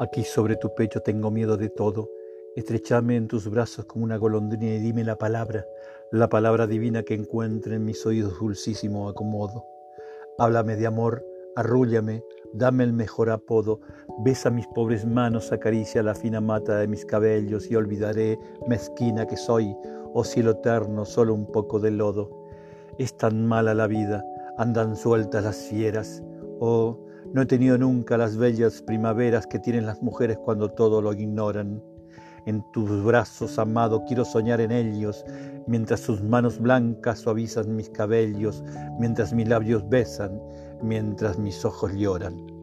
Aquí sobre tu pecho tengo miedo de todo. Estrechame en tus brazos como una golondrina y dime la palabra, la palabra divina que encuentre en mis oídos dulcísimo acomodo. Háblame de amor, arrúllame, dame el mejor apodo, besa mis pobres manos, acaricia la fina mata de mis cabellos y olvidaré, mezquina que soy, oh cielo eterno, solo un poco de lodo. Es tan mala la vida, andan sueltas las fieras, oh, no he tenido nunca las bellas primaveras que tienen las mujeres cuando todo lo ignoran. En tus brazos, amado, quiero soñar en ellos, mientras sus manos blancas suavizan mis cabellos, mientras mis labios besan, mientras mis ojos lloran.